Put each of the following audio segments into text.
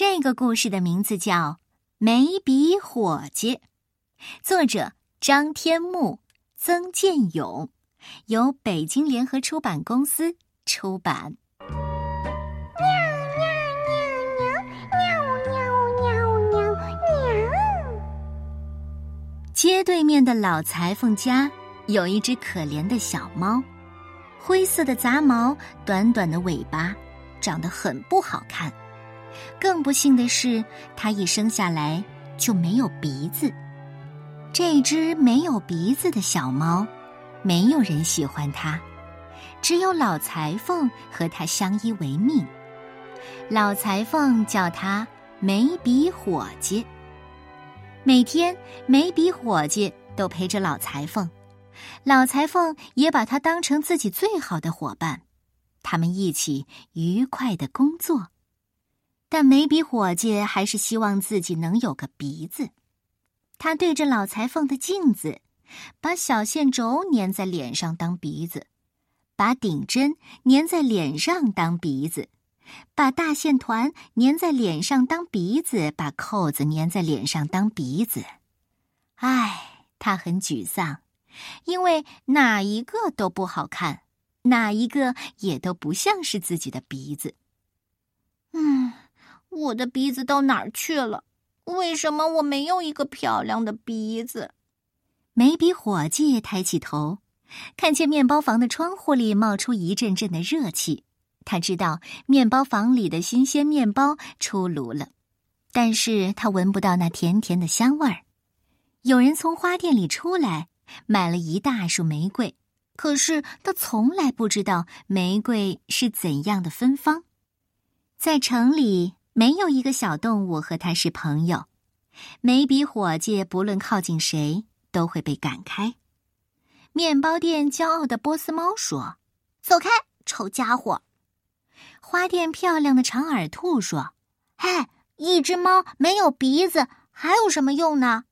这个故事的名字叫《眉笔伙计》，作者张天木、曾建勇，由北京联合出版公司出版。喵喵喵喵喵喵喵喵喵！街对面的老裁缝家有一只可怜的小猫，灰色的杂毛，短短的尾巴，长得很不好看。更不幸的是，它一生下来就没有鼻子。这只没有鼻子的小猫，没有人喜欢它，只有老裁缝和它相依为命。老裁缝叫它眉笔伙计。每天，眉笔伙计都陪着老裁缝，老裁缝也把他当成自己最好的伙伴，他们一起愉快的工作。但眉笔伙计还是希望自己能有个鼻子。他对着老裁缝的镜子，把小线轴粘在脸上当鼻子，把顶针粘在脸上当鼻子，把大线团粘在脸上当鼻子，把扣子粘在脸上当鼻子。唉，他很沮丧，因为哪一个都不好看，哪一个也都不像是自己的鼻子。嗯。我的鼻子到哪儿去了？为什么我没有一个漂亮的鼻子？眉笔伙计抬起头，看见面包房的窗户里冒出一阵阵的热气。他知道面包房里的新鲜面包出炉了，但是他闻不到那甜甜的香味儿。有人从花店里出来，买了一大束玫瑰，可是他从来不知道玫瑰是怎样的芬芳。在城里。没有一个小动物和他是朋友。眉笔伙计不论靠近谁，都会被赶开。面包店骄傲的波斯猫说：“走开，丑家伙！”花店漂亮的长耳兔说：“嗨，一只猫没有鼻子还有什么用呢？”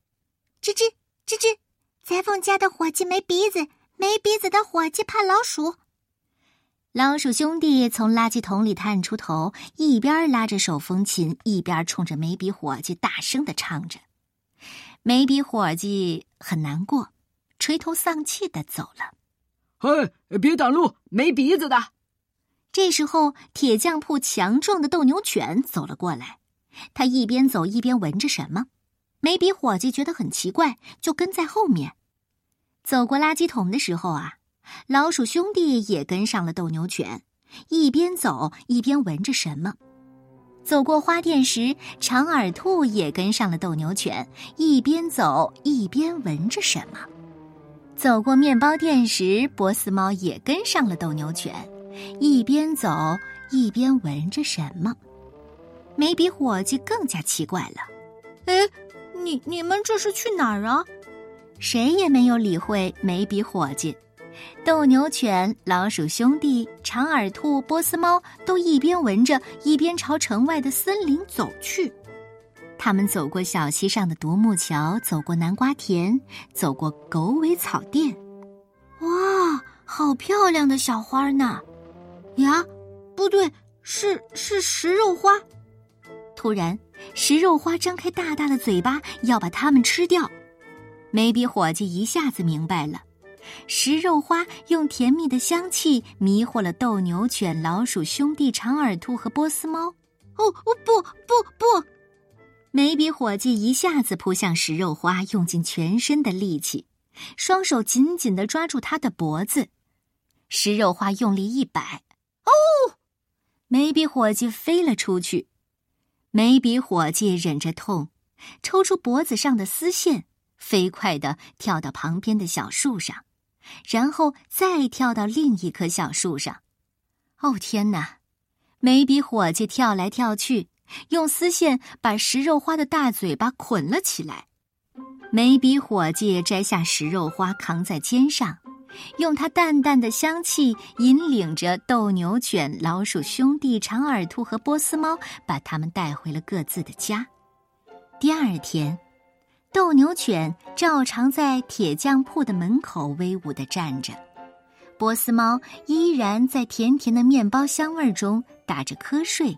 吱吱吱吱，裁缝家的伙计没鼻子，没鼻子的伙计怕老鼠。老鼠兄弟从垃圾桶里探出头，一边拉着手风琴，一边冲着眉笔伙计大声的唱着。眉笔伙计很难过，垂头丧气的走了。嘿，别挡路，没鼻子的！这时候，铁匠铺强壮的斗牛犬走了过来，他一边走一边闻着什么。眉笔伙计觉得很奇怪，就跟在后面。走过垃圾桶的时候啊。老鼠兄弟也跟上了斗牛犬，一边走一边闻着什么。走过花店时，长耳兔也跟上了斗牛犬，一边走一边闻着什么。走过面包店时，波斯猫也跟上了斗牛犬，一边走一边闻着什么。眉笔伙计更加奇怪了：“哎，你你们这是去哪儿啊？”谁也没有理会眉笔伙计。斗牛犬、老鼠兄弟、长耳兔、波斯猫都一边闻着，一边朝城外的森林走去。他们走过小溪上的独木桥，走过南瓜田，走过狗尾草甸。哇，好漂亮的小花呢！呀，不对，是是食肉花。突然，食肉花张开大大的嘴巴，要把它们吃掉。眉笔伙计一下子明白了。食肉花用甜蜜的香气迷惑了斗牛犬、老鼠兄弟、长耳兔和波斯猫。哦哦不不不！眉笔伙计一下子扑向食肉花，用尽全身的力气，双手紧紧的抓住它的脖子。食肉花用力一摆，哦！眉笔伙计飞了出去。眉笔伙计忍着痛，抽出脖子上的丝线，飞快的跳到旁边的小树上。然后再跳到另一棵小树上，哦天哪！眉笔伙计跳来跳去，用丝线把食肉花的大嘴巴捆了起来。眉笔伙计摘下食肉花，扛在肩上，用它淡淡的香气引领着斗牛犬、老鼠兄弟、长耳兔和波斯猫，把它们带回了各自的家。第二天。斗牛犬照常在铁匠铺的门口威武的站着，波斯猫依然在甜甜的面包香味中打着瞌睡，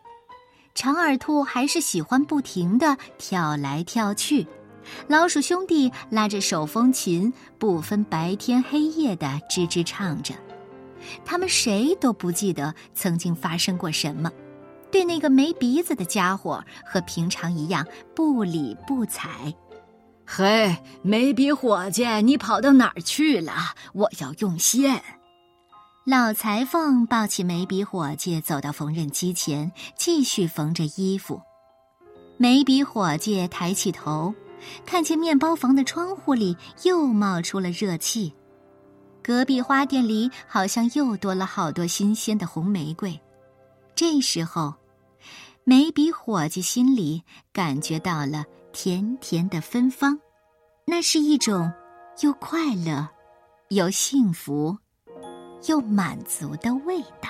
长耳兔还是喜欢不停的跳来跳去。老鼠兄弟拉着手风琴，不分白天黑夜的吱吱唱着。他们谁都不记得曾经发生过什么，对那个没鼻子的家伙和平常一样不理不睬。嘿，眉笔伙计，你跑到哪儿去了？我要用线。老裁缝抱起眉笔伙计，走到缝纫机前，继续缝着衣服。眉笔伙计抬起头，看见面包房的窗户里又冒出了热气。隔壁花店里好像又多了好多新鲜的红玫瑰。这时候，眉笔伙计心里感觉到了。甜甜的芬芳，那是一种又快乐、又幸福、又满足的味道。